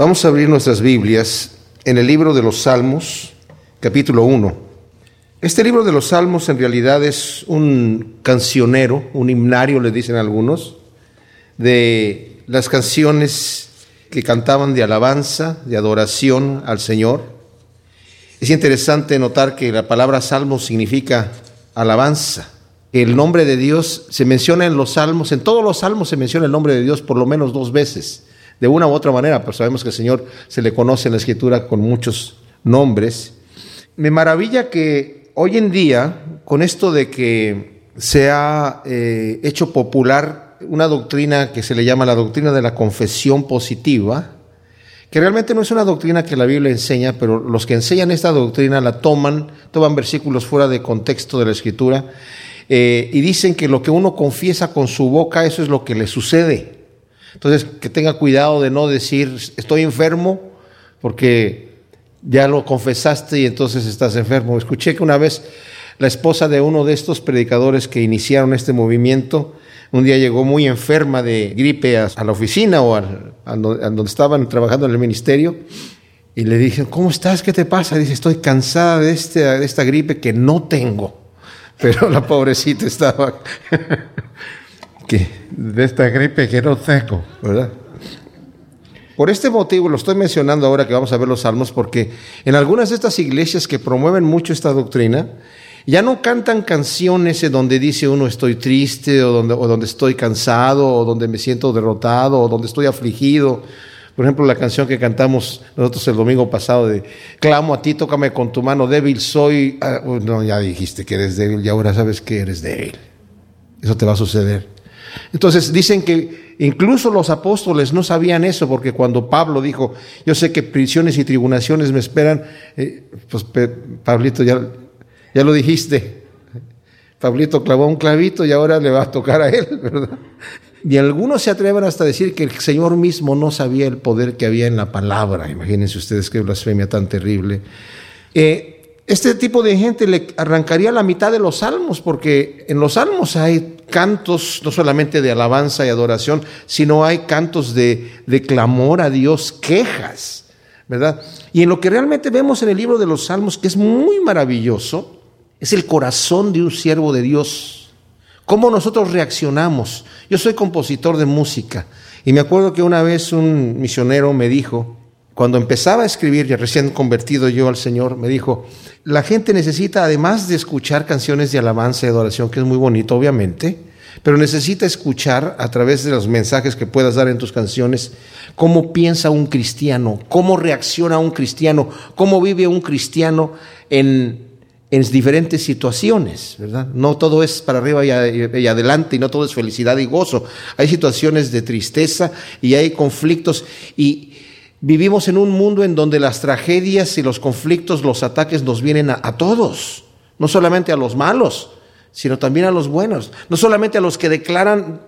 Vamos a abrir nuestras Biblias en el libro de los Salmos, capítulo 1. Este libro de los Salmos en realidad es un cancionero, un himnario, le dicen algunos, de las canciones que cantaban de alabanza, de adoración al Señor. Es interesante notar que la palabra salmo significa alabanza. El nombre de Dios se menciona en los salmos, en todos los salmos se menciona el nombre de Dios por lo menos dos veces de una u otra manera, pero sabemos que el Señor se le conoce en la Escritura con muchos nombres. Me maravilla que hoy en día, con esto de que se ha eh, hecho popular una doctrina que se le llama la doctrina de la confesión positiva, que realmente no es una doctrina que la Biblia enseña, pero los que enseñan esta doctrina la toman, toman versículos fuera de contexto de la Escritura, eh, y dicen que lo que uno confiesa con su boca, eso es lo que le sucede. Entonces, que tenga cuidado de no decir, estoy enfermo, porque ya lo confesaste y entonces estás enfermo. Escuché que una vez la esposa de uno de estos predicadores que iniciaron este movimiento, un día llegó muy enferma de gripe a, la oficina o a, donde estaban trabajando en el ministerio y le dije, ¿cómo estás? ¿Qué te pasa? Dice, estoy cansada de, este, de esta gripe que no tengo. Pero la pobrecita estaba de esta gripe que no tengo, ¿verdad? Por este motivo lo estoy mencionando ahora que vamos a ver los salmos, porque en algunas de estas iglesias que promueven mucho esta doctrina, ya no cantan canciones donde dice uno estoy triste o donde, donde estoy cansado o donde me siento derrotado o donde estoy afligido. Por ejemplo, la canción que cantamos nosotros el domingo pasado de Clamo a ti, tócame con tu mano, débil soy. Ah, no, ya dijiste que eres débil y ahora sabes que eres débil. Eso te va a suceder. Entonces dicen que incluso los apóstoles no sabían eso, porque cuando Pablo dijo, yo sé que prisiones y tribulaciones me esperan, eh, pues Pablito, ya, ya lo dijiste, Pablito clavó un clavito y ahora le va a tocar a él, ¿verdad? Y algunos se atreven hasta decir que el Señor mismo no sabía el poder que había en la palabra. Imagínense ustedes qué blasfemia tan terrible. Eh, este tipo de gente le arrancaría la mitad de los salmos, porque en los salmos hay cantos no solamente de alabanza y adoración, sino hay cantos de, clamor a Dios, quejas, ¿verdad? Y en lo que realmente vemos en el libro de los salmos, que es muy maravilloso, es el corazón de un siervo de Dios. ¿Cómo nosotros reaccionamos? Yo soy compositor de música y me acuerdo que una vez un misionero me dijo, cuando empezaba a escribir, ya recién convertido yo al Señor, me dijo, la gente necesita, además de escuchar canciones de alabanza y adoración, que es muy bonito, obviamente, pero necesita escuchar a través de los mensajes que puedas dar en tus canciones cómo piensa un cristiano, cómo reacciona un cristiano, cómo vive un cristiano en, en diferentes situaciones, ¿verdad? No todo es para arriba y, y, adelante y no todo es felicidad y gozo. Hay situaciones de tristeza y hay conflictos y Vivimos en un mundo en donde las tragedias y los conflictos, los ataques nos vienen a, todos, no solamente a los malos, sino también a los buenos, no solamente a los que declaran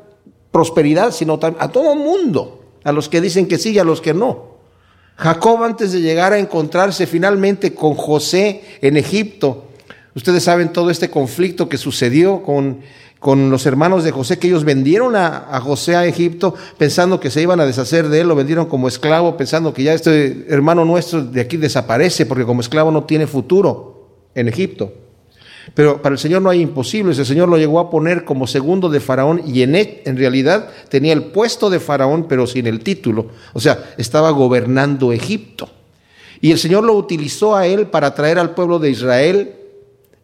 prosperidad, sino a todo mundo, a los que dicen que sí y a los que no. Jacob antes de llegar a encontrarse finalmente con José en Egipto, ustedes saben todo este conflicto que sucedió con con los hermanos de José, que ellos vendieron a, José a Egipto pensando que se iban a deshacer de él, lo vendieron como esclavo pensando que ya este hermano nuestro de aquí desaparece porque como esclavo no tiene futuro en Egipto. Pero para el Señor no hay imposibles, el Señor lo llegó a poner como segundo de Faraón y en, en realidad tenía el puesto de Faraón pero sin el título, o sea, estaba gobernando Egipto. Y el Señor lo utilizó a él para traer al pueblo de Israel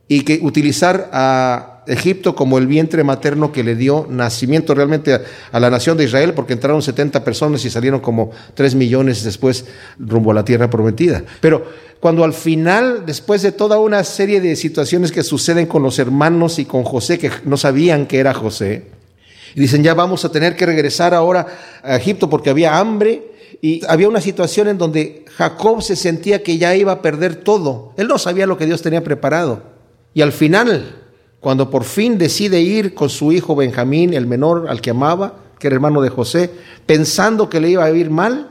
y que utilizar a Egipto como el vientre materno que le dio nacimiento realmente a, la nación de Israel, porque entraron 70 personas y salieron como 3 millones después rumbo a la tierra prometida. Pero cuando al final, después de toda una serie de situaciones que suceden con los hermanos y con José, que no sabían que era José, y dicen, ya vamos a tener que regresar ahora a Egipto porque había hambre, y había una situación en donde Jacob se sentía que ya iba a perder todo. Él no sabía lo que Dios tenía preparado. Y al final, cuando por fin decide ir con su hijo Benjamín, el menor al que amaba, que era hermano de José, pensando que le iba a ir mal,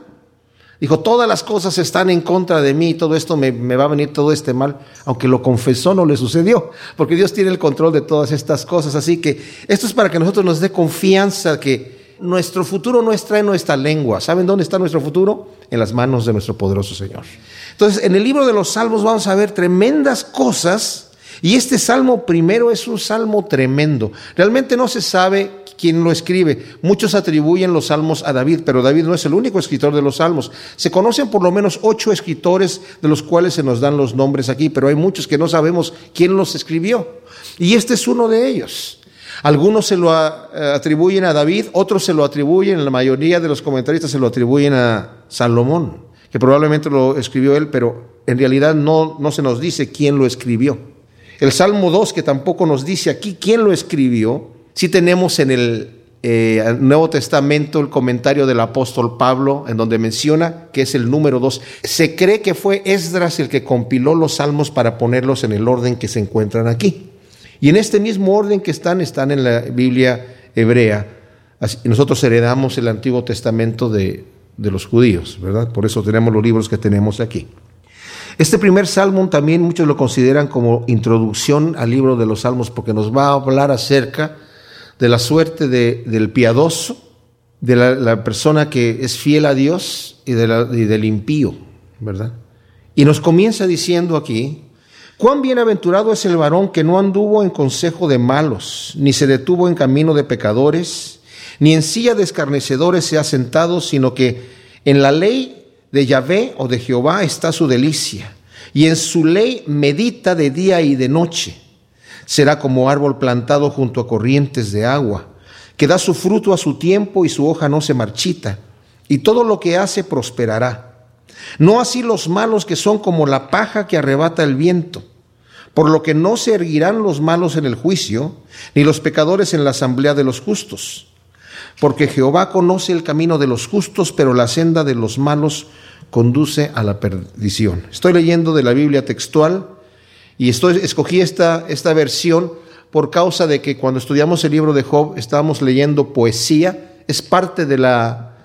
dijo, todas las cosas están en contra de mí, todo esto me, va a venir todo este mal, aunque lo confesó no le sucedió, porque Dios tiene el control de todas estas cosas, así que esto es para que nosotros nos dé confianza que nuestro futuro no está en nuestra lengua. ¿Saben dónde está nuestro futuro? En las manos de nuestro poderoso Señor. Entonces, en el libro de los Salmos vamos a ver tremendas cosas. Y este salmo primero es un salmo tremendo. Realmente no se sabe quién lo escribe. Muchos atribuyen los salmos a David, pero David no es el único escritor de los salmos. Se conocen por lo menos ocho escritores de los cuales se nos dan los nombres aquí, pero hay muchos que no sabemos quién los escribió. Y este es uno de ellos. Algunos se lo eh, atribuyen a David, otros se lo atribuyen, la mayoría de los comentaristas se lo atribuyen a Salomón, que probablemente lo escribió él, pero en realidad no, no se nos dice quién lo escribió. El Salmo 2, que tampoco nos dice aquí quién lo escribió, si tenemos en el eh, Nuevo Testamento el comentario del apóstol Pablo, en donde menciona que es el número dos. Se cree que fue Esdras el que compiló los salmos para ponerlos en el orden que se encuentran aquí. Y en este mismo orden que están, están en la Biblia hebrea. nosotros heredamos el Antiguo Testamento de, de los judíos, ¿verdad? Por eso tenemos los libros que tenemos aquí. Este primer salmo también muchos lo consideran como introducción al libro de los salmos porque nos va a hablar acerca de la suerte del piadoso, de la, persona que es fiel a Dios y, y del impío, ¿verdad? Y nos comienza diciendo aquí, cuán bienaventurado es el varón que no anduvo en consejo de malos, ni se detuvo en camino de pecadores, ni en silla de escarnecedores se ha sentado, sino que en la ley de Yahvé o de Jehová está su delicia, y en su ley medita de día y de noche será como árbol plantado junto a corrientes de agua, que da su fruto a su tiempo y su hoja no se marchita, y todo lo que hace prosperará. No así los malos que son como la paja que arrebata el viento, por lo que no se erguirán los malos en el juicio, ni los pecadores en la asamblea de los justos. Porque Jehová conoce el camino de los justos, pero la senda de los malos conduce a la perdición. Estoy leyendo de la Biblia textual y estoy, escogí esta, esta versión por causa de que cuando estudiamos el libro de Job estábamos leyendo poesía, es parte de la,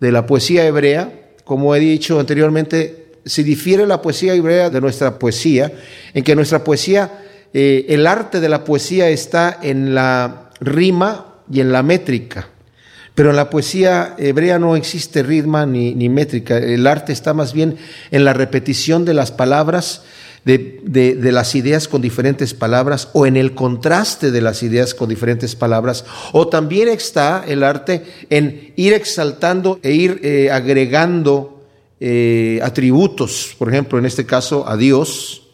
de la poesía hebrea, como he dicho anteriormente, se difiere la poesía hebrea de nuestra poesía, en que nuestra poesía, eh, el arte de la poesía está en la rima y en la métrica. Pero en la poesía hebrea no existe ritmo ni, ni, métrica. El arte está más bien en la repetición de las palabras de, las ideas con diferentes palabras o en el contraste de las ideas con diferentes palabras. O también está el arte en ir exaltando e ir eh, agregando eh, atributos, por ejemplo, en este caso a Dios,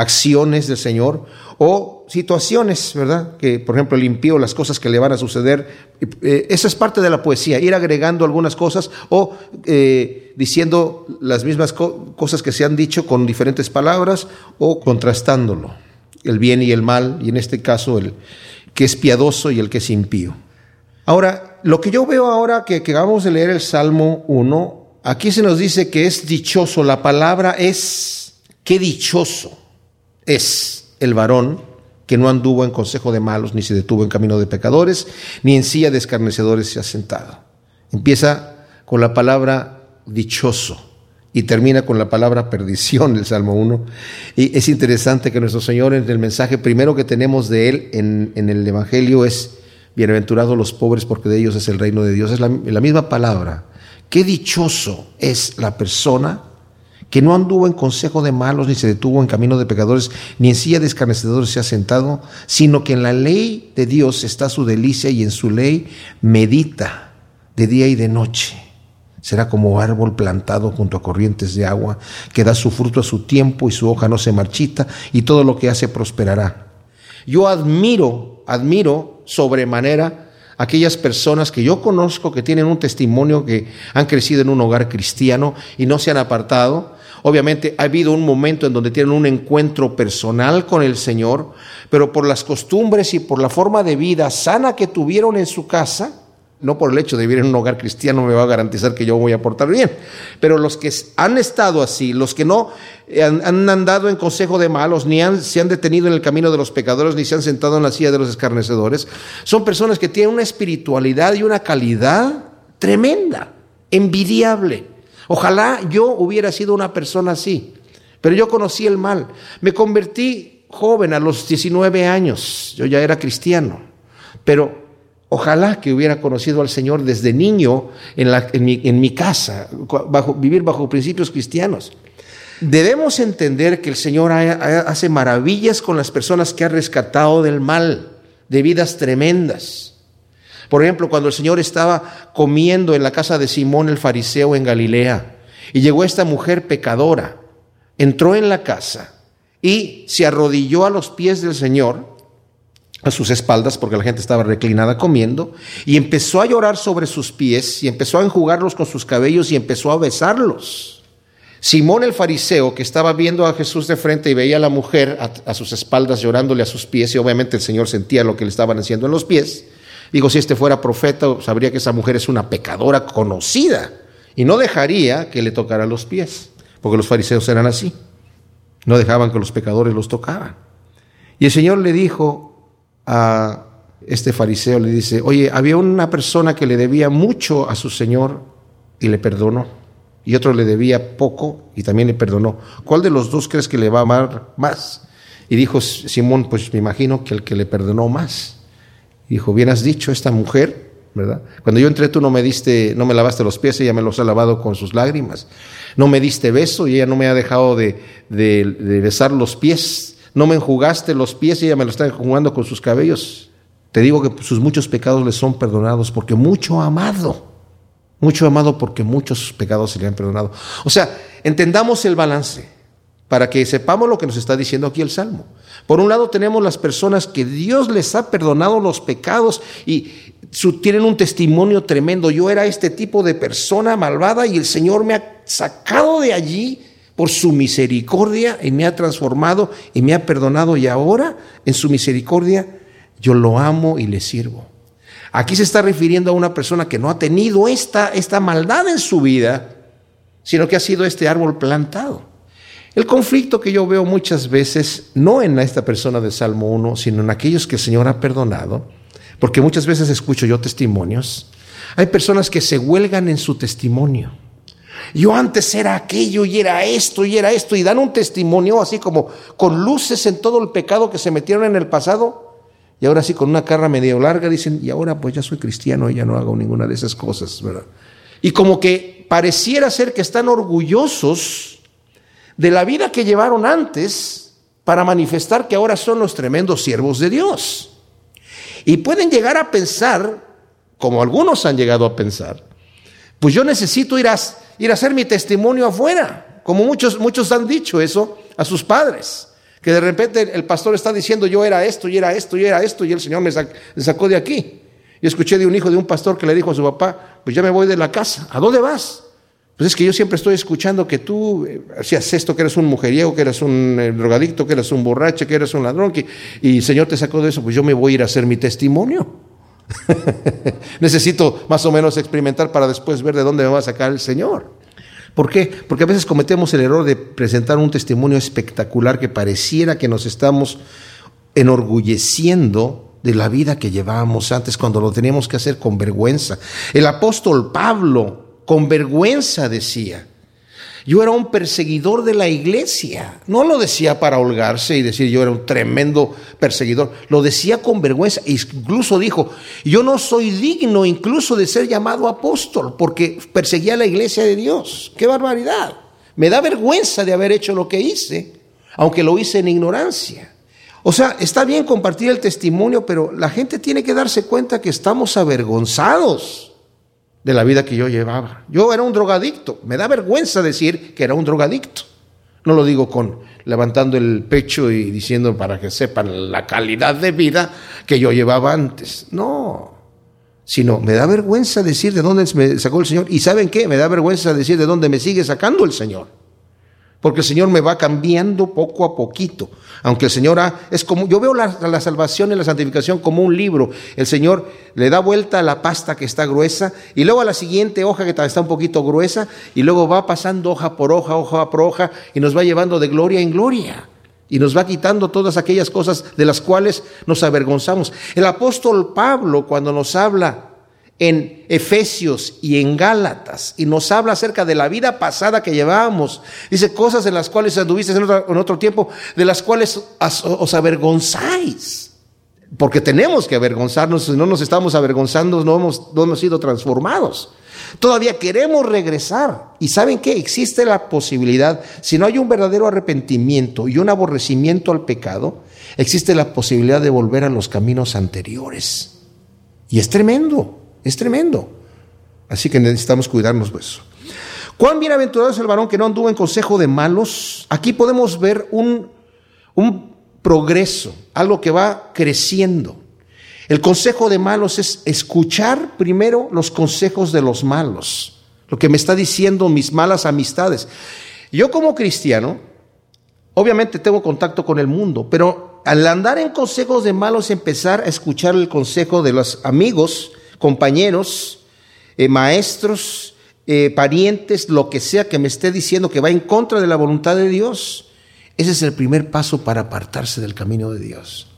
acciones del Señor, o situaciones, ¿verdad? Que, por ejemplo, el impío, las cosas que le van a suceder. Eh, esa es parte de la poesía, ir agregando algunas cosas o eh, diciendo las mismas cosas que se han dicho con diferentes palabras o contrastándolo, el bien y el mal, y en este caso el que es piadoso y el que es impío. Ahora, lo que yo veo ahora que, que acabamos de leer el Salmo 1, aquí se nos dice que es dichoso, la palabra es, qué dichoso es el varón que no anduvo en consejo de malos, ni se detuvo en camino de pecadores, ni en silla de escarnecedores se ha sentado. Empieza con la palabra dichoso y termina con la palabra perdición del Salmo 1. Y es interesante que nuestro Señor en el mensaje primero que tenemos de Él en, el Evangelio es, bienaventurados los pobres porque de ellos es el reino de Dios. Es la misma palabra. Qué dichoso es la persona que no anduvo en consejo de malos, ni se detuvo en camino de pecadores, ni en silla de escarnecedores se ha sentado, sino que en la ley de Dios está su delicia y en su ley medita de día y de noche. Será como árbol plantado junto a corrientes de agua, que da su fruto a su tiempo y su hoja no se marchita, y todo lo que hace prosperará. Yo admiro, admiro sobremanera aquellas personas que yo conozco que tienen un testimonio que han crecido en un hogar cristiano y no se han apartado, Obviamente ha habido un momento en donde tienen un encuentro personal con el Señor, pero por las costumbres y por la forma de vida sana que tuvieron en su casa, no por el hecho de vivir en un hogar cristiano me va a garantizar que yo voy a portar bien, pero los que han estado así, los que no han, andado en consejo de malos, ni se han detenido en el camino de los pecadores, ni se han sentado en la silla de los escarnecedores, son personas que tienen una espiritualidad y una calidad tremenda, envidiable. Ojalá yo hubiera sido una persona así, pero yo conocí el mal. Me convertí joven a los 19 años, yo ya era cristiano, pero Ojalá que hubiera conocido al Señor desde niño en, mi, casa, bajo, vivir bajo principios cristianos. Debemos entender que el Señor hace maravillas con las personas que ha rescatado del mal, de vidas tremendas. Por ejemplo, cuando el Señor estaba comiendo en la casa de Simón el fariseo en Galilea y llegó esta mujer pecadora, entró en la casa y se arrodilló a los pies del Señor, a sus espaldas, porque la gente estaba reclinada comiendo, y empezó a llorar sobre sus pies y empezó a enjugarlos con sus cabellos y empezó a besarlos. Simón el fariseo, que estaba viendo a Jesús de frente y veía a la mujer a, sus espaldas llorándole a sus pies, y obviamente el Señor sentía lo que le estaban haciendo en los pies, digo, si este fuera profeta, sabría que esa mujer es una pecadora conocida, y no dejaría que le tocara los pies, porque los fariseos eran así, no dejaban que los pecadores los tocaran. Y el Señor le dijo a este fariseo, le dice, oye, había una persona que le debía mucho a su Señor y le perdonó y otro le debía poco y también le perdonó. ¿Cuál de los dos crees que le va a amar más? Y dijo Simón, pues me imagino que el que le perdonó más. Dijo, bien has dicho, esta mujer, ¿verdad? Cuando yo entré tú no me diste, no me lavaste los pies, ella me los ha lavado con sus lágrimas. No me diste beso y ella no me ha dejado de, de, besar los pies. No me enjugaste los pies y ella me lo está enjugando con sus cabellos. Te digo que sus muchos pecados le son perdonados porque mucho amado. Mucho amado porque muchos pecados se le han perdonado. O sea, entendamos el balance para que sepamos lo que nos está diciendo aquí el Salmo. Por un lado tenemos las personas que Dios les ha perdonado los pecados y tienen un testimonio tremendo. Yo era este tipo de persona malvada y el Señor me ha sacado de allí por su misericordia y me ha transformado y me ha perdonado y ahora en su misericordia yo lo amo y le sirvo. Aquí se está refiriendo a una persona que no ha tenido esta, esta maldad en su vida, sino que ha sido este árbol plantado. El conflicto que yo veo muchas veces, no en esta persona de Salmo 1, sino en aquellos que el Señor ha perdonado, porque muchas veces escucho yo testimonios, hay personas que se huelgan en su testimonio. Yo antes era aquello y era esto y era esto y dan un testimonio así como con luces en todo el pecado que se metieron en el pasado y ahora sí, con una carra medio larga, dicen, y ahora pues ya soy cristiano y ya no hago ninguna de esas cosas, ¿verdad? Y como que pareciera ser que están orgullosos de la vida que llevaron antes para manifestar que ahora son los tremendos siervos de Dios. Y pueden llegar a pensar, como algunos han llegado a pensar, pues yo necesito ir a, ir a hacer mi testimonio afuera, como muchos, muchos han dicho eso a sus padres. Que de repente el pastor está diciendo yo era esto y era esto y era esto y el Señor me, sacó de aquí. Y escuché de un hijo de un pastor que le dijo a su papá, pues ya me voy de la casa. ¿A dónde vas? Pues es que yo siempre estoy escuchando que tú eh, hacías esto, que eres un mujeriego, que eres un eh, drogadicto, que eres un borracho, que eres un ladrón, y el Señor te sacó de eso, pues yo me voy a ir a hacer mi testimonio. Necesito más o menos experimentar para después ver de dónde me va a sacar el Señor. ¿Por qué? Porque a veces cometemos el error de presentar un testimonio espectacular que pareciera que nos estamos enorgulleciendo de la vida que llevábamos antes cuando lo teníamos que hacer con vergüenza. El apóstol Pablo con vergüenza decía, yo era un perseguidor de la iglesia. No lo decía para holgarse y decir yo era un tremendo perseguidor. Lo decía con vergüenza. Incluso dijo, yo no soy digno incluso de ser llamado apóstol porque perseguía la iglesia de Dios. ¡Qué barbaridad! Me da vergüenza de haber hecho lo que hice, aunque lo hice en ignorancia. O sea, está bien compartir el testimonio, pero la gente tiene que darse cuenta que estamos avergonzados de la vida que yo llevaba. Yo era un drogadicto. Me da vergüenza decir que era un drogadicto. No lo digo con levantando el pecho y diciendo para que sepan la calidad de vida que yo llevaba antes. No. Sino me da vergüenza decir de dónde me sacó el Señor. Y ¿saben qué? Me da vergüenza decir de dónde me sigue sacando el Señor. Porque el Señor me va cambiando poco a poquito. Aunque el Señor ha, es como, yo veo la, la, salvación y la santificación como un libro. El Señor le da vuelta a la pasta que está gruesa y luego a la siguiente hoja que está un poquito gruesa y luego va pasando hoja por hoja, hoja por hoja y nos va llevando de gloria en gloria. Y nos va quitando todas aquellas cosas de las cuales nos avergonzamos. El apóstol Pablo cuando nos habla en Efesios y en Gálatas y nos habla acerca de la vida pasada que llevábamos. Dice cosas en las cuales anduviste en otro, tiempo, de las cuales os avergonzáis. porque tenemos que avergonzarnos, si no nos estamos avergonzando, no hemos, no hemos sido transformados. Todavía queremos regresar. Y saben que existe la posibilidad, si no hay un verdadero arrepentimiento y un aborrecimiento al pecado, existe la posibilidad de volver a los caminos anteriores. Y es tremendo, es tremendo. Así que necesitamos cuidarnos de eso. Cuán bienaventurado es el varón que no anduvo en consejo de malos. Aquí podemos ver un, un progreso, algo que va creciendo. El consejo de malos es escuchar primero los consejos de los malos, lo que me está diciendo mis malas amistades. Yo como cristiano, obviamente tengo contacto con el mundo, pero al andar en consejos de malos, empezar a escuchar el consejo de los amigos, compañeros, eh, maestros, eh, parientes, lo que sea que me esté diciendo que va en contra de la voluntad de Dios, ese es el primer paso para apartarse del camino de Dios.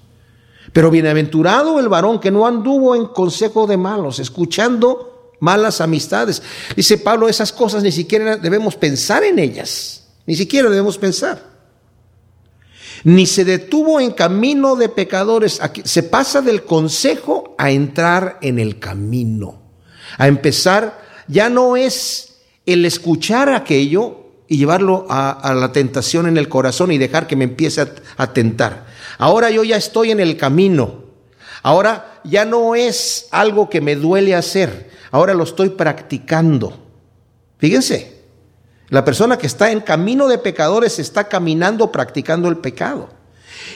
Pero bienaventurado el varón que no anduvo en consejo de malos, escuchando malas amistades. Dice Pablo, esas cosas ni siquiera debemos pensar en ellas, ni siquiera debemos pensar. Ni se detuvo en camino de pecadores. se pasa del consejo a entrar en el camino, a empezar, ya no es el escuchar aquello, y llevarlo a, la tentación en el corazón y dejar que me empiece a, a tentar. Ahora yo ya estoy en el camino. Ahora ya no es algo que me duele hacer. Ahora lo estoy practicando. Fíjense, la persona que está en camino de pecadores está caminando practicando el pecado.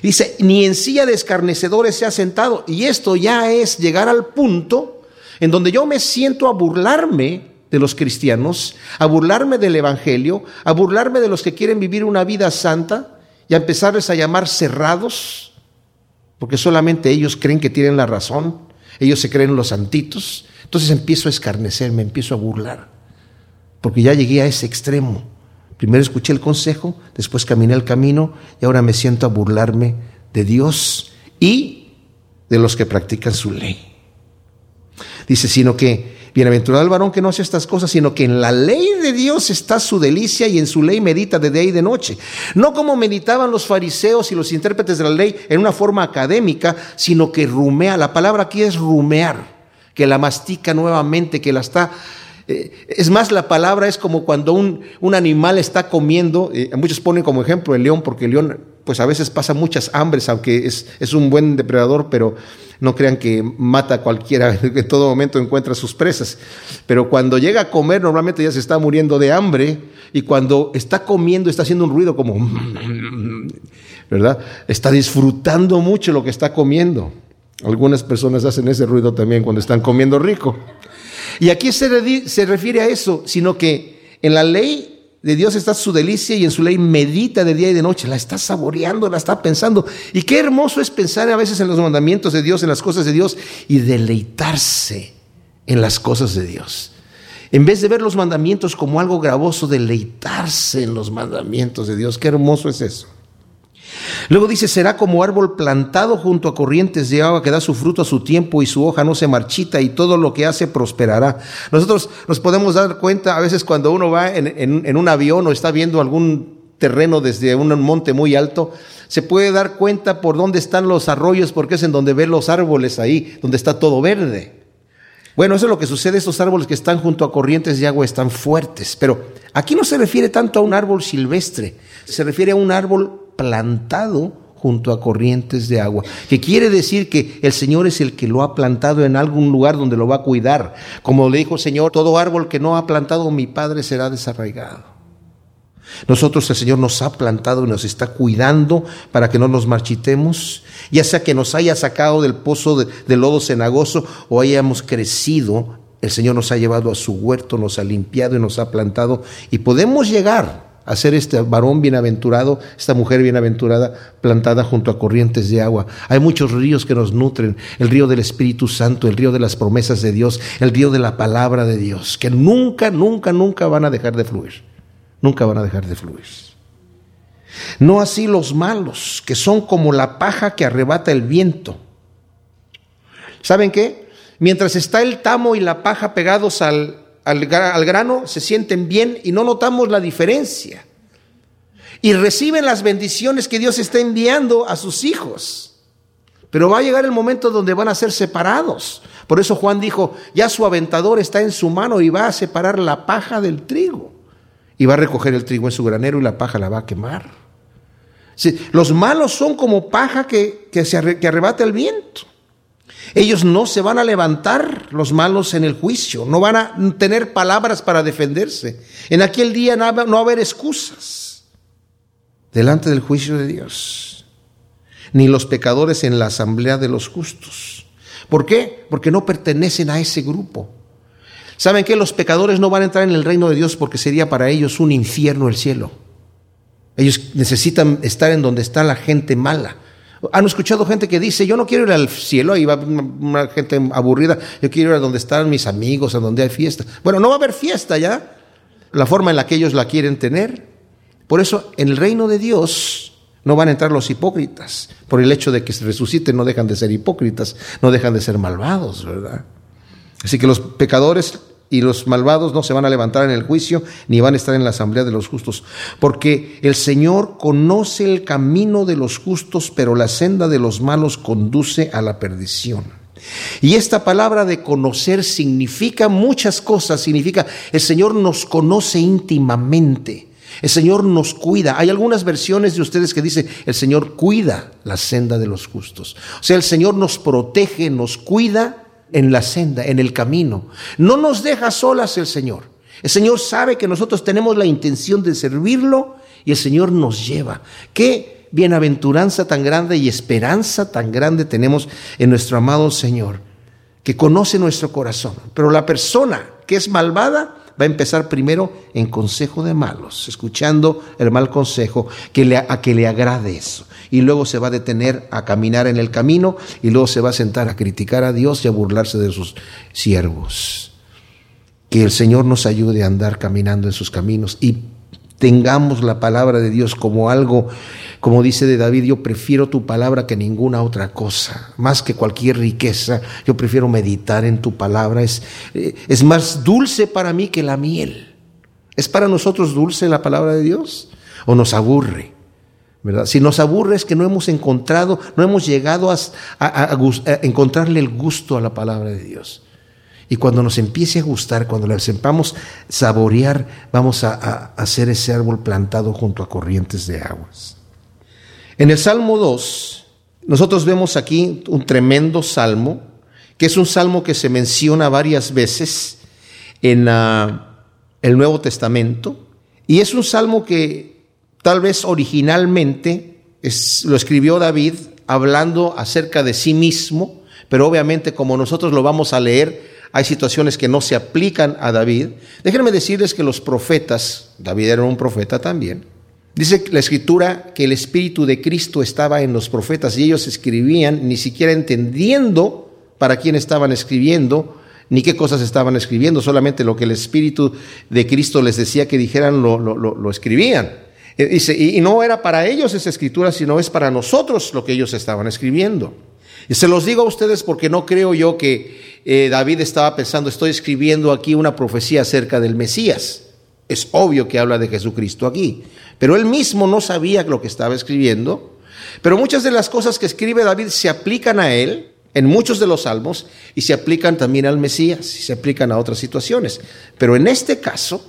Dice, ni en silla de escarnecedores se ha sentado. Y esto ya es llegar al punto en donde yo me siento a burlarme de los cristianos, a burlarme del Evangelio, a burlarme de los que quieren vivir una vida santa y a empezarles a llamar cerrados, porque solamente ellos creen que tienen la razón, ellos se creen los santitos. Entonces empiezo a escarnecer, me empiezo a burlar, porque ya llegué a ese extremo. Primero escuché el consejo, después caminé el camino y ahora me siento a burlarme de Dios y de los que practican su ley. Dice, sino que Bienaventurado el varón que no hace estas cosas, sino que en la ley de Dios está su delicia y en su ley medita de día y de noche. No como meditaban los fariseos y los intérpretes de la ley en una forma académica, sino que rumea. La palabra aquí es rumear, que la mastica nuevamente, que la está es más, la palabra es como cuando un, un animal está comiendo, eh, muchos ponen como ejemplo el león, porque el león pues a veces pasa muchas hambres, aunque es, es un buen depredador, pero no crean que mata a cualquiera, en todo momento encuentra sus presas. Pero cuando llega a comer, normalmente ya se está muriendo de hambre, y cuando está comiendo está haciendo un ruido como, ¿verdad? Está disfrutando mucho lo que está comiendo. Algunas personas hacen ese ruido también cuando están comiendo rico. Y aquí se, se refiere a eso, sino que en la ley de Dios está su delicia y en su ley medita de día y de noche, la está saboreando, la está pensando. Y qué hermoso es pensar a veces en los mandamientos de Dios, en las cosas de Dios y deleitarse en las cosas de Dios. En vez de ver los mandamientos como algo gravoso, deleitarse en los mandamientos de Dios. Qué hermoso es eso. Luego dice, será como árbol plantado junto a corrientes de agua que da su fruto a su tiempo y su hoja no se marchita y todo lo que hace prosperará. Nosotros nos podemos dar cuenta a veces cuando uno va en, un avión o está viendo algún terreno desde un monte muy alto, se puede dar cuenta por dónde están los arroyos porque es en donde ve los árboles ahí, donde está todo verde. Bueno, eso es lo que sucede, estos árboles que están junto a corrientes de agua están fuertes, pero aquí no se refiere tanto a un árbol silvestre, se refiere a un árbol plantado junto a corrientes de agua, que quiere decir que el Señor es el que lo ha plantado en algún lugar donde lo va a cuidar. Como le dijo el Señor, todo árbol que no ha plantado mi Padre será desarraigado. Nosotros el Señor nos ha plantado y nos está cuidando para que no nos marchitemos, ya sea que nos haya sacado del pozo de, de lodo cenagoso o hayamos crecido, el Señor nos ha llevado a su huerto, nos ha limpiado y nos ha plantado y podemos llegar a ser este varón bienaventurado, esta mujer bienaventurada plantada junto a corrientes de agua. Hay muchos ríos que nos nutren, el río del Espíritu Santo, el río de las promesas de Dios, el río de la palabra de Dios, que nunca, nunca, nunca van a dejar de fluir. Nunca van a dejar de fluir. No así los malos, que son como la paja que arrebata el viento. ¿Saben qué? Mientras está el tamo y la paja pegados al, al, grano, se sienten bien y no notamos la diferencia. Y reciben las bendiciones que Dios está enviando a sus hijos. Pero va a llegar el momento donde van a ser separados. Por eso Juan dijo, ya su aventador está en su mano y va a separar la paja del trigo. Y va a recoger el trigo en su granero y la paja la va a quemar. los malos son como paja que, que, se, que arrebata el viento. Ellos no se van a levantar, los malos, en el juicio. No van a tener palabras para defenderse. En aquel día no va a haber excusas delante del juicio de Dios. Ni los pecadores en la asamblea de los justos. ¿Por qué? Porque no pertenecen a ese grupo. ¿Saben que Los pecadores no van a entrar en el reino de Dios porque sería para ellos un infierno el cielo. Ellos necesitan estar en donde está la gente mala. Han escuchado gente que dice, yo no quiero ir al cielo, ahí va una, gente aburrida, yo quiero ir a donde están mis amigos, a donde hay fiesta. Bueno, no va a haber fiesta ya, la forma en la que ellos la quieren tener. Por eso en el reino de Dios no van a entrar los hipócritas. Por el hecho de que se resuciten no dejan de ser hipócritas, no dejan de ser malvados, ¿verdad? Así que los pecadores y los malvados no se van a levantar en el juicio ni van a estar en la asamblea de los justos, porque el Señor conoce el camino de los justos, pero la senda de los malos conduce a la perdición. Y esta palabra de conocer significa muchas cosas, significa el Señor nos conoce íntimamente. El Señor nos cuida. Hay algunas versiones de ustedes que dice, el Señor cuida la senda de los justos. O sea, el Señor nos protege, nos cuida en la senda, en el camino. No nos deja solas el Señor. El Señor sabe que nosotros tenemos la intención de servirlo y el Señor nos lleva. Qué bienaventuranza tan grande y esperanza tan grande tenemos en nuestro amado Señor, que conoce nuestro corazón. Pero la persona que es malvada va a empezar primero en consejo de malos, escuchando el mal consejo, que le, a que le agrade eso y luego se va a detener a caminar en el camino y luego se va a sentar a criticar a Dios y a burlarse de sus siervos. Que el Señor nos ayude a andar caminando en sus caminos y tengamos la palabra de Dios como algo, como dice de David, yo prefiero tu palabra que ninguna otra cosa, más que cualquier riqueza, yo prefiero meditar en tu palabra, es, eh, es más dulce para mí que la miel. ¿Es para nosotros dulce la palabra de Dios o nos aburre? Si nos aburre es que no hemos encontrado, no hemos llegado a, encontrarle el gusto a la palabra de Dios. Y cuando nos empiece a gustar, cuando la sepamos saborear, vamos a, hacer ese árbol plantado junto a corrientes de aguas. En el Salmo 2, nosotros vemos aquí un tremendo salmo, que es un salmo que se menciona varias veces en el Nuevo Testamento, y es un salmo que Tal vez originalmente lo escribió David hablando acerca de sí mismo, pero obviamente como nosotros lo vamos a leer, hay situaciones que no se aplican a David. Déjenme decirles que los profetas, David era un profeta también, dice la escritura que el Espíritu de Cristo estaba en los profetas y ellos escribían ni siquiera entendiendo para quién estaban escribiendo, ni qué cosas estaban escribiendo, solamente lo que el Espíritu de Cristo les decía que dijeran lo, escribían. Dice, y no era para ellos esa escritura, sino es para nosotros lo que ellos estaban escribiendo. Y se los digo a ustedes porque no creo yo que eh, David estaba pensando, estoy escribiendo aquí una profecía acerca del Mesías. Es obvio que habla de Jesucristo aquí, pero él mismo no sabía lo que estaba escribiendo. Pero muchas de las cosas que escribe David se aplican a él en muchos de los salmos y se aplican también al Mesías y se aplican a otras situaciones. Pero en este caso,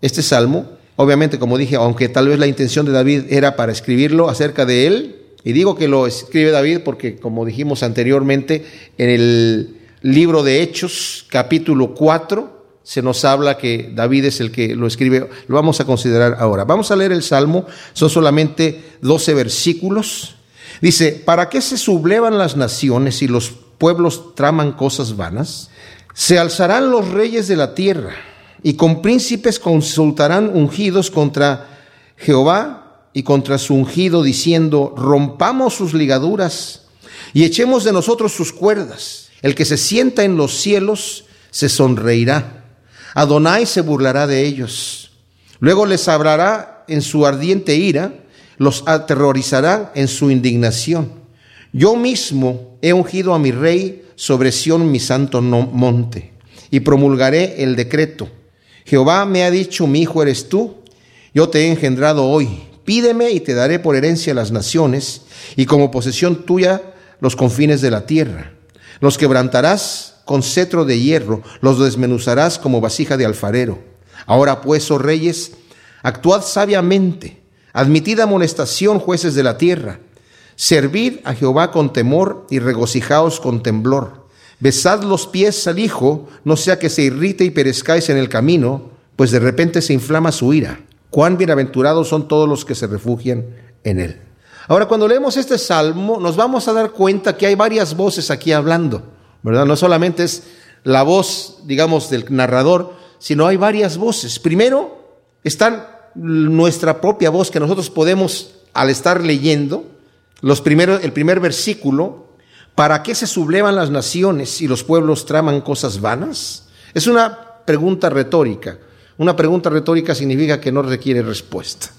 este salmo Obviamente, como dije, aunque tal vez la intención de David era para escribirlo acerca de él, y digo que lo escribe David porque, como dijimos anteriormente, en el libro de Hechos, capítulo 4, se nos habla que David es el que lo escribe. Lo vamos a considerar ahora. Vamos a leer el Salmo, son solamente 12 versículos. Dice, ¿para qué se sublevan las naciones y los pueblos traman cosas vanas? Se alzarán los reyes de la tierra y con príncipes consultarán ungidos contra Jehová y contra su ungido, diciendo, rompamos sus ligaduras y echemos de nosotros sus cuerdas. El que se sienta en los cielos se sonreirá. Adonai se burlará de ellos. Luego les hablará en su ardiente ira, los aterrorizará en su indignación. Yo mismo he ungido a mi rey sobre Sión mi santo monte, y promulgaré el decreto. Jehová me ha dicho, mi hijo eres tú, yo te he engendrado hoy, pídeme y te daré por herencia las naciones, y como posesión tuya los confines de la tierra. Los quebrantarás con cetro de hierro, los desmenuzarás como vasija de alfarero. Ahora pues, oh reyes, actuad sabiamente, admitid amonestación, jueces de la tierra. Servid a Jehová con temor y regocijaos con temblor. Besad los pies al Hijo, no sea que se irrite y perezcáis en el camino, pues de repente se inflama su ira. Cuán bienaventurados son todos los que se refugian en él. Ahora, cuando leemos este salmo, nos vamos a dar cuenta que hay varias voces aquí hablando, ¿verdad? No solamente es la voz, digamos, del narrador, sino hay varias voces. Primero, está nuestra propia voz que nosotros podemos, al estar leyendo, los primeros, el primer versículo, ¿para qué se sublevan las naciones y los pueblos traman cosas vanas? Es una pregunta retórica. Una pregunta retórica significa que no requiere respuesta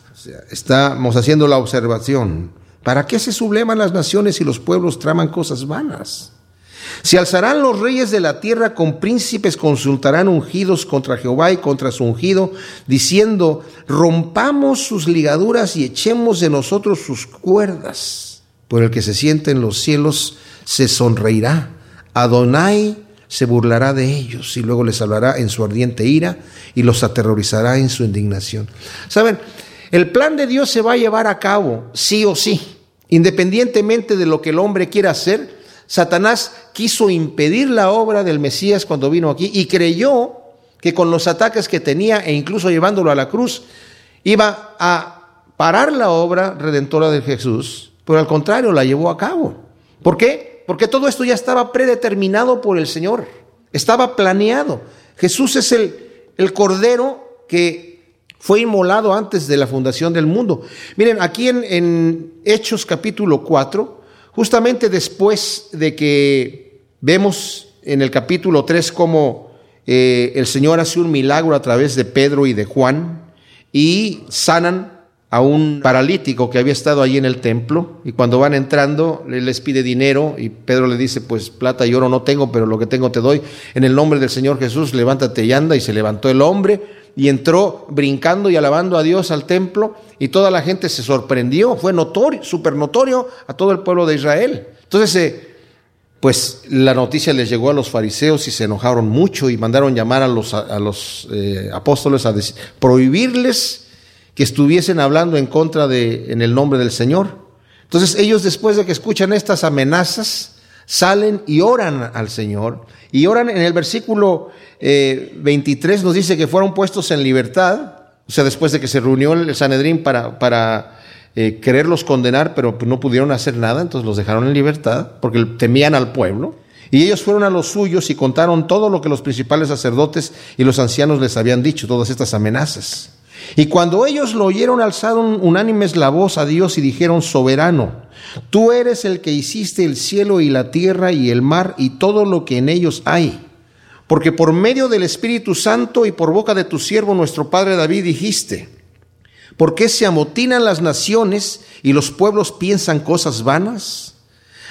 estamos haciendo la observación. ¿Para qué se subleman las naciones y los pueblos traman cosas vanas? Se alzarán los reyes de la tierra con príncipes, consultarán ungidos contra Jehová y contra su ungido, diciendo, rompamos sus ligaduras y echemos de nosotros sus cuerdas. Por el que se siente en los cielos se sonreirá. Adonai se burlará de ellos y luego les hablará en su ardiente ira y los aterrorizará en su indignación. ¿Saben? El plan de Dios se va a llevar a cabo, sí o sí. Independientemente de lo que el hombre quiera hacer, Satanás quiso impedir la obra del Mesías cuando vino aquí y creyó que con los ataques que tenía e incluso llevándolo a la cruz, iba a parar la obra redentora de Jesús, pero al contrario la llevó a cabo. ¿Por qué? Porque todo esto ya estaba predeterminado por el Señor, estaba planeado. Jesús es el, el Cordero que fue inmolado antes de la fundación del mundo. Miren, aquí en, Hechos capítulo 4, justamente después de que vemos en el capítulo 3 cómo eh, el Señor hace un milagro a través de Pedro y de Juan y sanan a un paralítico que había estado allí en el templo y cuando van entrando les pide dinero y Pedro le dice pues plata y oro no tengo pero lo que tengo te doy. En el nombre del Señor Jesús levántate y anda y se levantó el hombre y entró brincando y alabando a Dios al templo y toda la gente se sorprendió, fue notorio, súper notorio a todo el pueblo de Israel. Entonces, eh, pues la noticia les llegó a los fariseos y se enojaron mucho y mandaron llamar a los, a, los eh, apóstoles a prohibirles que estuviesen hablando en contra de, en el nombre del Señor. Entonces ellos después de que escuchan estas amenazas, salen y oran al Señor. Y oran en el versículo 23 eh, nos dice que fueron puestos en libertad, o sea, después de que se reunió el Sanedrín para, para eh, quererlos condenar, pero no pudieron hacer nada, entonces los dejaron en libertad porque temían al pueblo. Y ellos fueron a los suyos y contaron todo lo que los principales sacerdotes y los ancianos les habían dicho, todas estas amenazas. Y cuando ellos lo oyeron, alzaron unánimes la voz a Dios y dijeron, soberano, tú eres el que hiciste el cielo y la tierra y el mar y todo lo que en ellos hay. Porque por medio del Espíritu Santo y por boca de tu siervo nuestro Padre David dijiste, ¿por qué se amotinan las naciones y los pueblos piensan cosas vanas?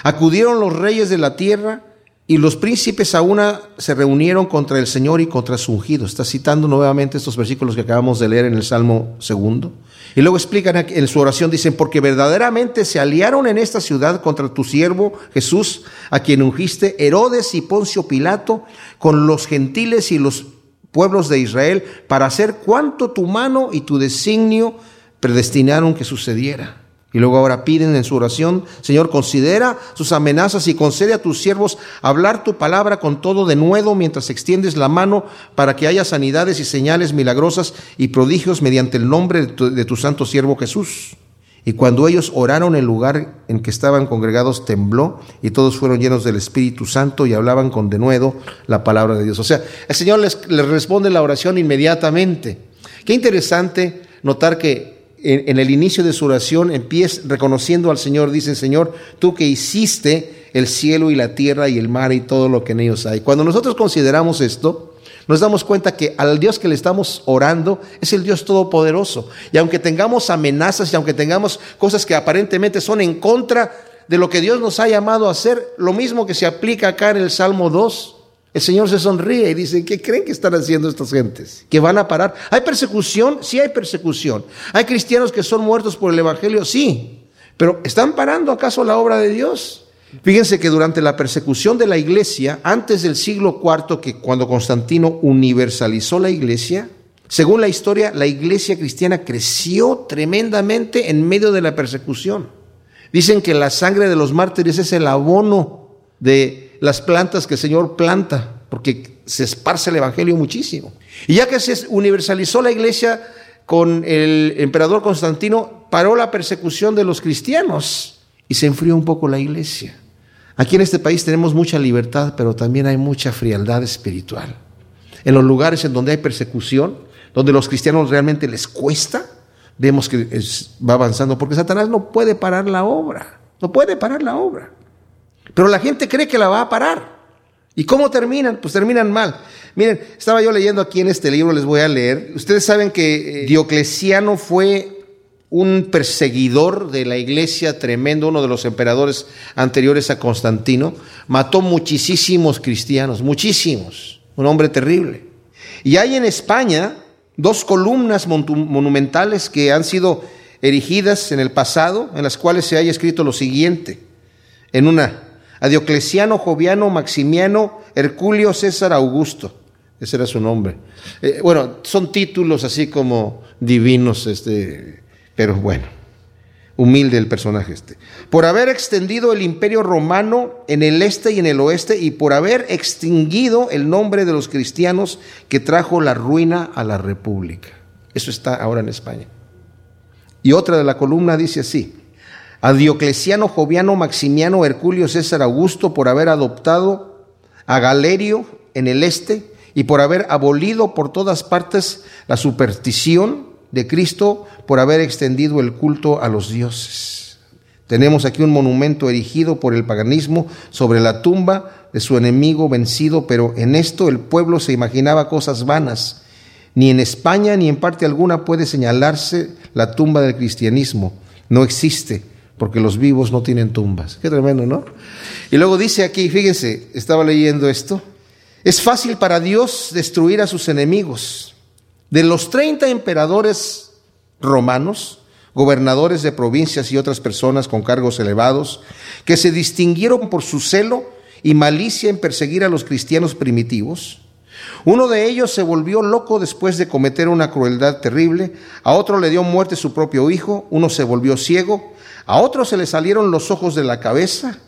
Acudieron los reyes de la tierra y los príncipes a una se reunieron contra el Señor y contra su ungido. Está citando nuevamente estos versículos que acabamos de leer en el Salmo segundo. Y luego explican en su oración, dicen, porque verdaderamente se aliaron en esta ciudad contra tu siervo Jesús, a quien ungiste Herodes y Poncio Pilato, con los gentiles y los pueblos de Israel, para hacer cuanto tu mano y tu designio predestinaron que sucediera. Y luego ahora piden en su oración, Señor, considera sus amenazas y concede a tus siervos hablar tu palabra con todo de nuevo mientras extiendes la mano para que haya sanidades y señales milagrosas y prodigios mediante el nombre de tu, santo siervo Jesús. Y cuando ellos oraron, el lugar en que estaban congregados tembló y todos fueron llenos del Espíritu Santo y hablaban con denuedo la palabra de Dios. O sea, el Señor les, les responde la oración inmediatamente. Qué interesante notar que en, el inicio de su oración empieza reconociendo al Señor, dice, Señor, tú que hiciste el cielo y la tierra y el mar y todo lo que en ellos hay. Cuando nosotros consideramos esto, nos damos cuenta que al Dios que le estamos orando es el Dios todopoderoso. Y aunque tengamos amenazas y aunque tengamos cosas que aparentemente son en contra de lo que Dios nos ha llamado a hacer, lo mismo que se aplica acá en el Salmo 2, el Señor se sonríe y dice, ¿qué creen que están haciendo estas gentes? ¿Que van a parar? ¿Hay persecución? Sí hay persecución. ¿Hay cristianos que son muertos por el Evangelio? Sí. Pero ¿están parando acaso la obra de Dios? Fíjense que durante la persecución de la iglesia, antes del siglo IV, que cuando Constantino universalizó la iglesia, según la historia, la iglesia cristiana creció tremendamente en medio de la persecución. Dicen que la sangre de los mártires es el abono de las plantas que el Señor planta, porque se esparce el Evangelio muchísimo. Y ya que se universalizó la iglesia con el emperador Constantino, paró la persecución de los cristianos y se enfrió un poco la iglesia. Aquí en este país tenemos mucha libertad, pero también hay mucha frialdad espiritual. En los lugares en donde hay persecución, donde los cristianos realmente les cuesta, vemos que va avanzando, porque Satanás no puede parar la obra, no puede parar la obra. Pero la gente cree que la va a parar. ¿Y cómo terminan? Pues terminan mal. Miren, estaba yo leyendo aquí en este libro, les voy a leer. Ustedes saben que eh, Diocleciano fue un perseguidor de la iglesia tremendo, uno de los emperadores anteriores a Constantino. Mató muchísimos cristianos, muchísimos. Un hombre terrible. Y hay en España dos columnas monumentales que han sido erigidas en el pasado, en las cuales se haya escrito lo siguiente. En una, a Diocleciano, Joviano, Maximiano, Herculio, César, Augusto. Ese era su nombre. Eh, bueno, son títulos así como divinos, este, pero bueno, humilde el personaje este. Por haber extendido el imperio romano en el este y en el oeste y por haber extinguido el nombre de los cristianos que trajo la ruina a la república. Eso está ahora en España. Y otra de la columna dice así, a Diocleciano, Joviano, Maximiano, Herculio, César, Augusto por haber adoptado a Galerio en el este y por haber abolido por todas partes la superstición de Cristo, por haber extendido el culto a los dioses. Tenemos aquí un monumento erigido por el paganismo sobre la tumba de su enemigo vencido, pero en esto el pueblo se imaginaba cosas vanas. Ni en España ni en parte alguna puede señalarse la tumba del cristianismo. No existe, porque los vivos no tienen tumbas. Qué tremendo, ¿no? Y luego dice aquí, fíjense, estaba leyendo esto, es fácil para Dios destruir a sus enemigos. De los 30 emperadores romanos, gobernadores de provincias y otras personas con cargos elevados, que se distinguieron por su celo y malicia en perseguir a los cristianos primitivos, uno de ellos se volvió loco después de cometer una crueldad terrible, a otro le dio muerte su propio hijo, uno se volvió ciego, a otro se le salieron los ojos de la cabeza,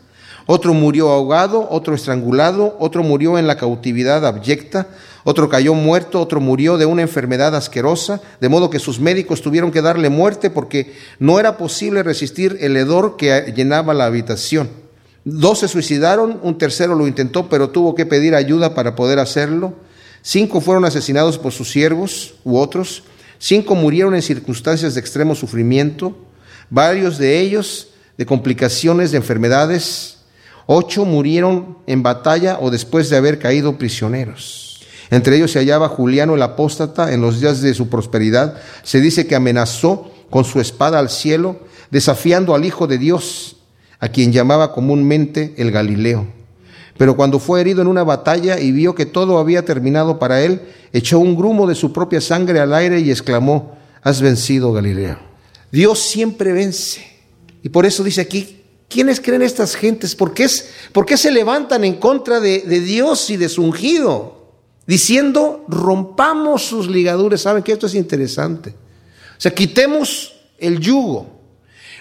otro murió ahogado, otro estrangulado, otro murió en la cautividad abyecta, otro cayó muerto, otro murió de una enfermedad asquerosa, de modo que sus médicos tuvieron que darle muerte porque no era posible resistir el hedor que llenaba la habitación. Dos se suicidaron, un tercero lo intentó, pero tuvo que pedir ayuda para poder hacerlo. Cinco fueron asesinados por sus siervos u otros. Cinco murieron en circunstancias de extremo sufrimiento. Varios de ellos de complicaciones de enfermedades Ocho murieron en batalla o después de haber caído prisioneros. Entre ellos se hallaba Juliano el apóstata en los días de su prosperidad. Se dice que amenazó con su espada al cielo, desafiando al Hijo de Dios, a quien llamaba comúnmente el Galileo. Pero cuando fue herido en una batalla y vio que todo había terminado para él, echó un grumo de su propia sangre al aire y exclamó, has vencido Galileo. Dios siempre vence. Y por eso dice aquí, ¿Quiénes creen estas gentes? ¿Por qué, es, se levantan en contra de, de, Dios y de su ungido? Diciendo, rompamos sus ligaduras. ¿Saben que esto es interesante? O sea, quitemos el yugo.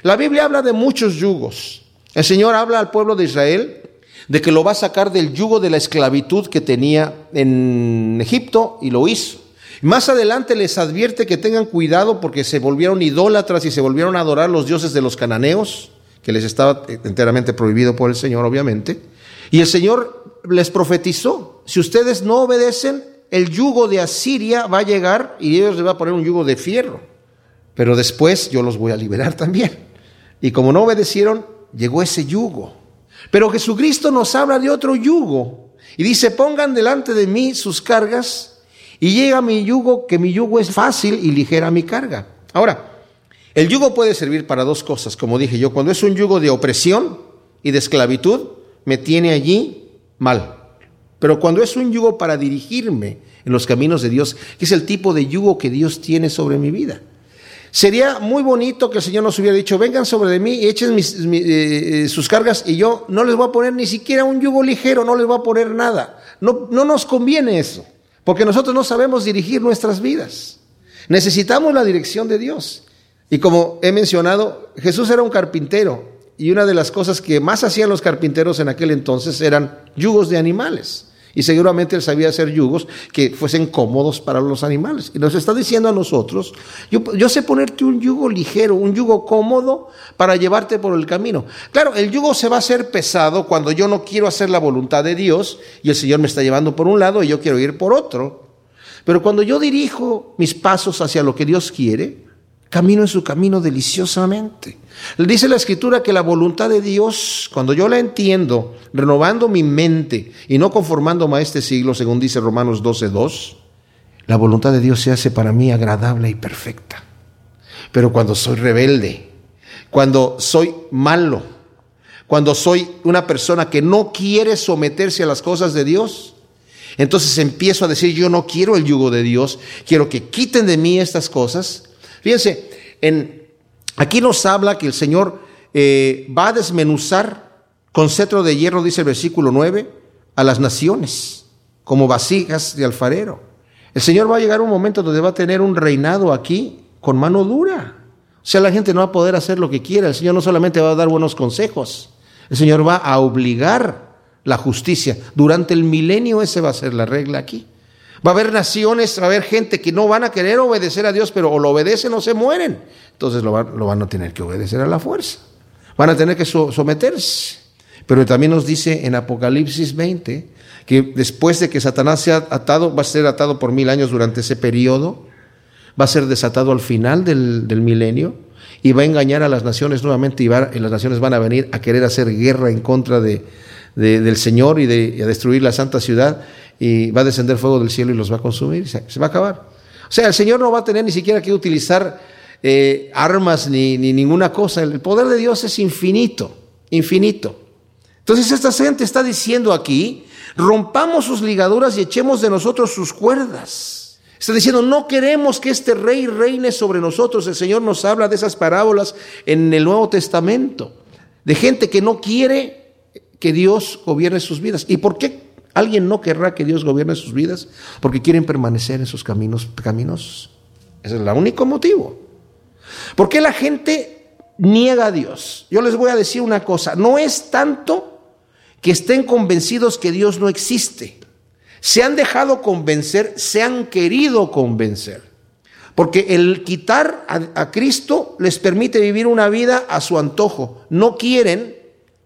La Biblia habla de muchos yugos. El Señor habla al pueblo de Israel de que lo va a sacar del yugo de la esclavitud que tenía en Egipto y lo hizo. Más adelante les advierte que tengan cuidado porque se volvieron idólatras y se volvieron a adorar los dioses de los cananeos que les estaba enteramente prohibido por el Señor, obviamente. Y el Señor les profetizó, si ustedes no obedecen, el yugo de Asiria va a llegar y ellos les va a poner un yugo de fierro. Pero después yo los voy a liberar también. Y como no obedecieron, llegó ese yugo. Pero Jesucristo nos habla de otro yugo. Y dice, pongan delante de mí sus cargas y llega mi yugo, que mi yugo es fácil y ligera mi carga. Ahora, el yugo puede servir para dos cosas, como dije yo. Cuando es un yugo de opresión y de esclavitud, me tiene allí mal. Pero cuando es un yugo para dirigirme en los caminos de Dios, que es el tipo de yugo que Dios tiene sobre mi vida. Sería muy bonito que el Señor nos hubiera dicho, vengan sobre de mí y echen eh, eh, sus cargas y yo no les voy a poner ni siquiera un yugo ligero, no les voy a poner nada. No, no nos conviene eso, porque nosotros no sabemos dirigir nuestras vidas. Necesitamos la dirección de Dios. Y como he mencionado, Jesús era un carpintero y una de las cosas que más hacían los carpinteros en aquel entonces eran yugos de animales. Y seguramente él sabía hacer yugos que fuesen cómodos para los animales. Y nos está diciendo a nosotros, yo, sé ponerte un yugo ligero, un yugo cómodo para llevarte por el camino. Claro, el yugo se va a hacer pesado cuando yo no quiero hacer la voluntad de Dios y el Señor me está llevando por un lado y yo quiero ir por otro. Pero cuando yo dirijo mis pasos hacia lo que Dios quiere, camino en su camino deliciosamente. Dice la escritura que la voluntad de Dios, cuando yo la entiendo, renovando mi mente y no conformándome a este siglo, según dice Romanos 12.2, la voluntad de Dios se hace para mí agradable y perfecta. Pero cuando soy rebelde, cuando soy malo, cuando soy una persona que no quiere someterse a las cosas de Dios, entonces empiezo a decir, yo no quiero el yugo de Dios, quiero que quiten de mí estas cosas. Fíjense, en, aquí nos habla que el Señor eh, va a desmenuzar con cetro de hierro, dice el versículo 9, a las naciones, como vasijas de alfarero. El Señor va a llegar un momento donde va a tener un reinado aquí con mano dura. O sea, la gente no va a poder hacer lo que quiera. El Señor no solamente va a dar buenos consejos, el Señor va a obligar la justicia. Durante el milenio ese va a ser la regla aquí. Va a haber naciones, va a haber gente que no van a querer obedecer a Dios, pero o lo obedecen o se mueren. Entonces lo van, lo van a tener que obedecer a la fuerza. Van a tener que someterse. Pero también nos dice en Apocalipsis 20 que después de que Satanás sea atado, va a ser atado por mil años durante ese periodo, va a ser desatado al final del, milenio y va a engañar a las naciones nuevamente y, y, las naciones van a venir a querer hacer guerra en contra de, del Señor y, de, y a destruir la santa ciudad y va a descender fuego del cielo y los va a consumir, se, se va a acabar. O sea, el Señor no va a tener ni siquiera que utilizar eh, armas ni, ni ninguna cosa. El poder de Dios es infinito, infinito. Entonces esta gente está diciendo aquí, rompamos sus ligaduras y echemos de nosotros sus cuerdas. Está diciendo, no queremos que este rey reine sobre nosotros. El Señor nos habla de esas parábolas en el Nuevo Testamento, de gente que no quiere que Dios gobierne sus vidas. ¿Y por qué ¿Alguien no querrá que Dios gobierne sus vidas? Porque quieren permanecer en sus caminos pecaminosos. Ese es el único motivo. ¿Por qué la gente niega a Dios? Yo les voy a decir una cosa, no es tanto que estén convencidos que Dios no existe. Se han dejado convencer, se han querido convencer. Porque el quitar a, a, Cristo les permite vivir una vida a su antojo. No quieren,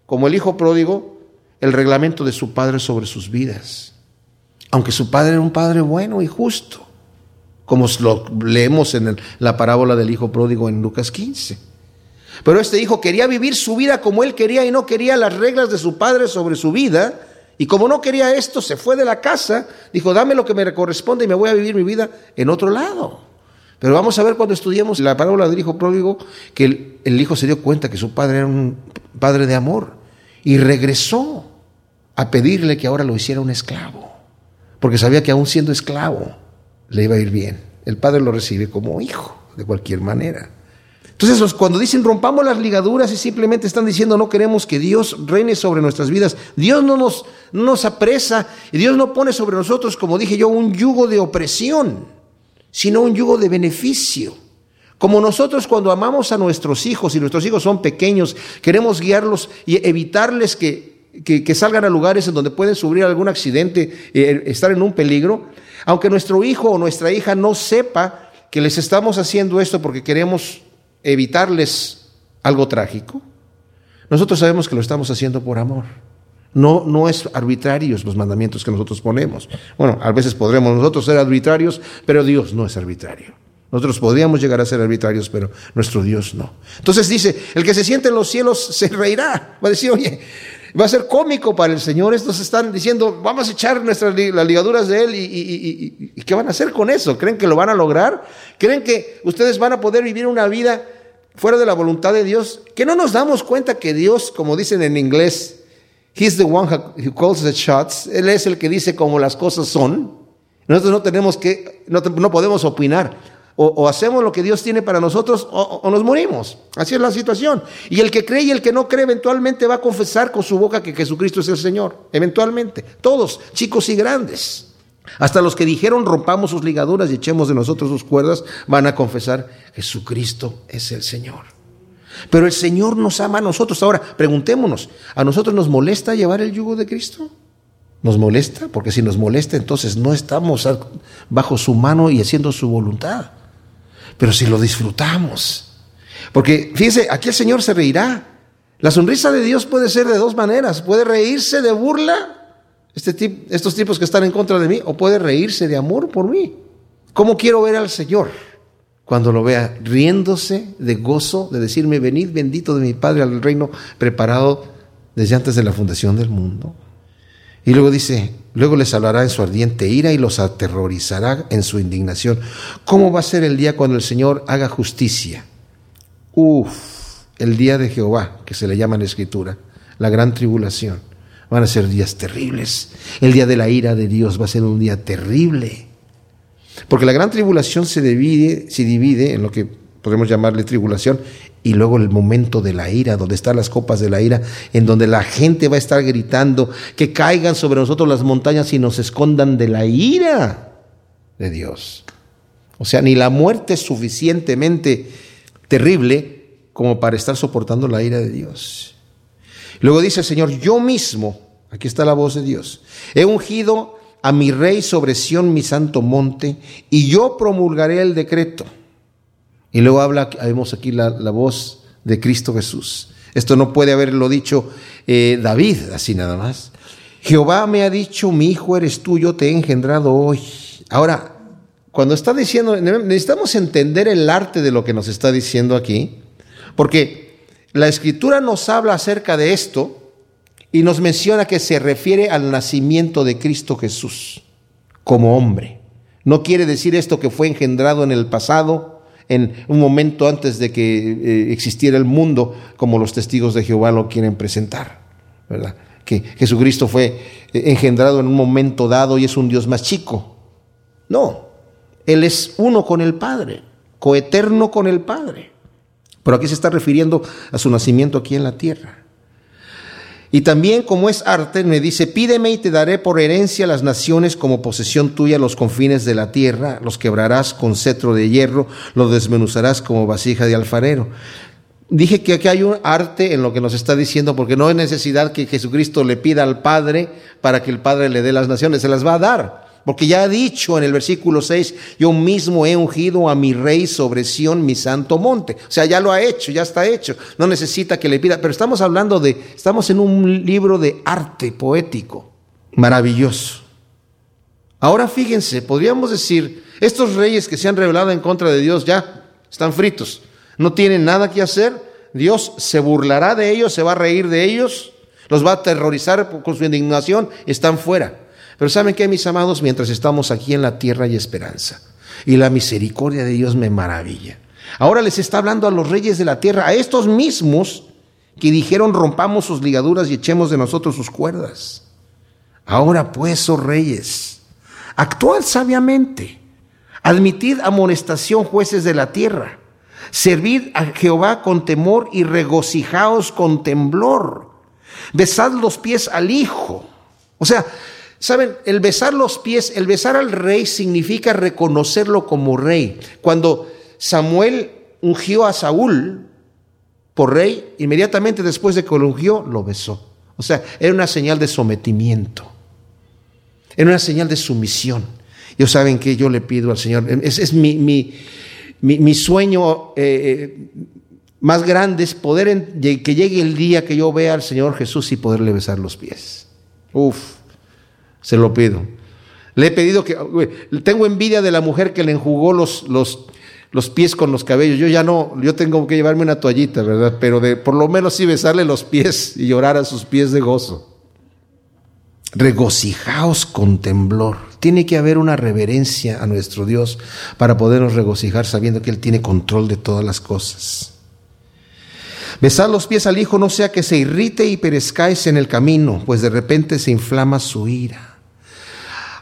como el hijo pródigo, el reglamento de su padre sobre sus vidas. Aunque su padre era un padre bueno y justo, como lo leemos en la parábola del hijo pródigo en Lucas 15. Pero este hijo quería vivir su vida como él quería y no quería las reglas de su padre sobre su vida. Y como no quería esto, se fue de la casa, dijo, dame lo que me corresponde y me voy a vivir mi vida en otro lado. Pero vamos a ver cuando estudiemos la parábola del hijo pródigo, que el, el hijo se dio cuenta que su padre era un padre de amor y regresó a pedirle que ahora lo hiciera un esclavo, porque sabía que aún siendo esclavo le iba a ir bien. El padre lo recibe como hijo, de cualquier manera. Entonces, cuando dicen rompamos las ligaduras y simplemente están diciendo no queremos que Dios reine sobre nuestras vidas, Dios no nos, no nos apresa y Dios no pone sobre nosotros, como dije yo, un yugo de opresión, sino un yugo de beneficio. Como nosotros cuando amamos a nuestros hijos y nuestros hijos son pequeños, queremos guiarlos y evitarles que que, salgan a lugares en donde pueden sufrir algún accidente, eh, estar en un peligro, aunque nuestro hijo o nuestra hija no sepa que les estamos haciendo esto porque queremos evitarles algo trágico, nosotros sabemos que lo estamos haciendo por amor. No, no es arbitrarios los mandamientos que nosotros ponemos. Bueno, a veces podremos nosotros ser arbitrarios, pero Dios no es arbitrario. Nosotros podríamos llegar a ser arbitrarios, pero nuestro Dios no. Entonces dice, el que se siente en los cielos se reirá. Va a decir, oye, Va a ser cómico para el Señor. Estos están diciendo, vamos a echar nuestras las ligaduras de Él y, ¿qué van a hacer con eso? ¿Creen que lo van a lograr? ¿Creen que ustedes van a poder vivir una vida fuera de la voluntad de Dios? Que no nos damos cuenta que Dios, como dicen en inglés, He's the one who calls the shots. Él es el que dice cómo las cosas son. Nosotros no tenemos que, no, no podemos opinar. O, hacemos lo que Dios tiene para nosotros o, nos morimos. Así es la situación. Y el que cree y el que no cree eventualmente va a confesar con su boca que Jesucristo es el Señor. Eventualmente. Todos, chicos y grandes. Hasta los que dijeron rompamos sus ligaduras y echemos de nosotros sus cuerdas, van a confesar Jesucristo es el Señor. Pero el Señor nos ama a nosotros. Ahora, preguntémonos, ¿a nosotros nos molesta llevar el yugo de Cristo? ¿Nos molesta? Porque si nos molesta, entonces no estamos bajo su mano y haciendo su voluntad. Pero si lo disfrutamos. Porque fíjese, aquí el Señor se reirá. La sonrisa de Dios puede ser de dos maneras. Puede reírse de burla este estos tipos que están en contra de mí, o puede reírse de amor por mí. ¿Cómo quiero ver al Señor? Cuando lo vea riéndose de gozo, de decirme, venid bendito de mi Padre al reino preparado desde antes de la fundación del mundo. Y luego dice, luego les hablará en su ardiente ira y los aterrorizará en su indignación. ¿Cómo va a ser el día cuando el Señor haga justicia? Uf, el día de Jehová, que se le llama en la Escritura, la gran tribulación. Van a ser días terribles. El día de la ira de Dios va a ser un día terrible. Porque la gran tribulación se divide, se divide en lo que podemos llamarle tribulación, y luego el momento de la ira, donde están las copas de la ira, en donde la gente va a estar gritando que caigan sobre nosotros las montañas y nos escondan de la ira de Dios. O sea, ni la muerte es suficientemente terrible como para estar soportando la ira de Dios. Luego dice el Señor, yo mismo, aquí está la voz de Dios, he ungido a mi rey sobre Sión, mi santo monte, y yo promulgaré el decreto. Y luego habla, vemos aquí la, voz de Cristo Jesús. Esto no puede haberlo dicho eh, David, así nada más. Jehová me ha dicho, mi hijo eres tú, yo te he engendrado hoy. Ahora, cuando está diciendo, necesitamos entender el arte de lo que nos está diciendo aquí, porque la escritura nos habla acerca de esto y nos menciona que se refiere al nacimiento de Cristo Jesús como hombre. No quiere decir esto que fue engendrado en el pasado, en un momento antes de que eh, existiera el mundo, como los testigos de Jehová lo quieren presentar, ¿verdad? Que Jesucristo fue eh, engendrado en un momento dado y es un Dios más chico. No, Él es uno con el Padre, coeterno con el Padre. Pero aquí se está refiriendo a su nacimiento aquí en la tierra. Y también como es arte, me dice, pídeme y te daré por herencia las naciones como posesión tuya los confines de la tierra, los quebrarás con cetro de hierro, los desmenuzarás como vasija de alfarero. Dije que aquí hay un arte en lo que nos está diciendo, porque no hay necesidad que Jesucristo le pida al Padre para que el Padre le dé las naciones, se las va a dar. Porque ya ha dicho en el versículo 6, yo mismo he ungido a mi rey sobre Sión, mi santo monte. O sea, ya lo ha hecho, ya está hecho. No necesita que le pida. Pero estamos hablando de, estamos en un libro de arte poético. Maravilloso. Ahora fíjense, podríamos decir, estos reyes que se han revelado en contra de Dios ya están fritos. No tienen nada que hacer. Dios se burlará de ellos, se va a reír de ellos, los va a aterrorizar con su indignación, están fuera. Pero ¿saben qué, mis amados? Mientras estamos aquí en la tierra hay esperanza. Y la misericordia de Dios me maravilla. Ahora les está hablando a los reyes de la tierra, a estos mismos que dijeron rompamos sus ligaduras y echemos de nosotros sus cuerdas. Ahora pues, oh reyes, actuad sabiamente, admitid amonestación jueces de la tierra, servid a Jehová con temor y regocijaos con temblor, besad los pies al Hijo. O sea, Saben, el besar los pies, el besar al rey significa reconocerlo como rey. Cuando Samuel ungió a Saúl por rey, inmediatamente después de que lo ungió, lo besó. O sea, era una señal de sometimiento. Era una señal de sumisión. Yo saben que yo le pido al Señor, es, es mi, sueño eh, eh, más grande, es poder que llegue el día que yo vea al Señor Jesús y poderle besar los pies. Uf. Se lo pido. Le he pedido que, tengo envidia de la mujer que le enjugó los, los, los pies con los cabellos. Yo ya no, yo tengo que llevarme una toallita, ¿verdad? Pero de, por lo menos sí besarle los pies y llorar a sus pies de gozo. Regocijaos con temblor. Tiene que haber una reverencia a nuestro Dios para podernos regocijar sabiendo que Él tiene control de todas las cosas. Besad los pies al Hijo, no sea que se irrite y perezcáis en el camino, pues de repente se inflama su ira.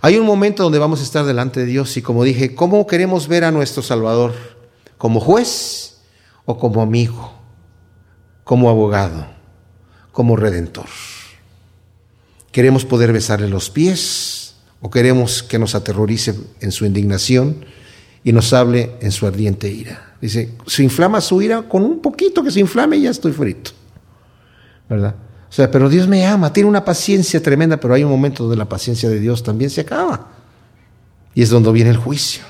Hay un momento donde vamos a estar delante de Dios y como dije, ¿cómo queremos ver a nuestro Salvador? ¿Como juez o como amigo? ¿Como abogado? ¿Como redentor? ¿Queremos poder besarle los pies o queremos que nos aterrorice en su indignación y nos hable en su ardiente ira? Dice, se inflama su ira con un poquito que se inflame y ya estoy frito. ¿Verdad? O sea, pero Dios me ama, tiene una paciencia tremenda, pero hay un momento donde la paciencia de Dios también se acaba. Y es donde viene el juicio.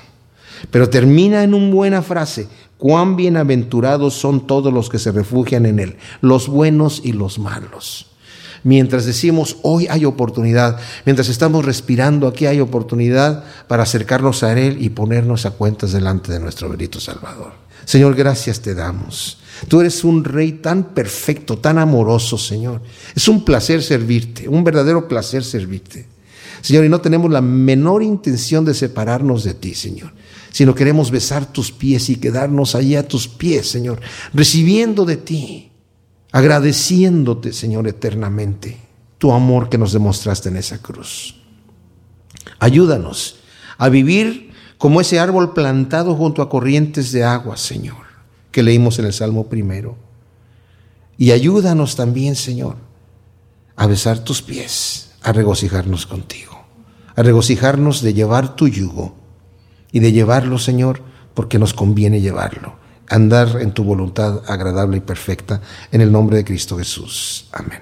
Pero termina en una buena frase, cuán bienaventurados son todos los que se refugian en Él, los buenos y los malos. Mientras decimos, hoy hay oportunidad, mientras estamos respirando, aquí hay oportunidad para acercarnos a Él y ponernos a cuentas delante de nuestro bendito Salvador. Señor, gracias te damos. Tú eres un rey tan perfecto, tan amoroso, Señor. Es un placer servirte, un verdadero placer servirte. Señor, y no tenemos la menor intención de separarnos de ti, Señor, sino queremos besar tus pies y quedarnos allí a tus pies, Señor, recibiendo de ti, agradeciéndote, Señor, eternamente tu amor que nos demostraste en esa cruz. Ayúdanos a vivir como ese árbol plantado junto a corrientes de agua, Señor que leímos en el Salmo primero. Y ayúdanos también, Señor, a besar tus pies, a regocijarnos contigo, a regocijarnos de llevar tu yugo y de llevarlo, Señor, porque nos conviene llevarlo, andar en tu voluntad agradable y perfecta, en el nombre de Cristo Jesús. Amén.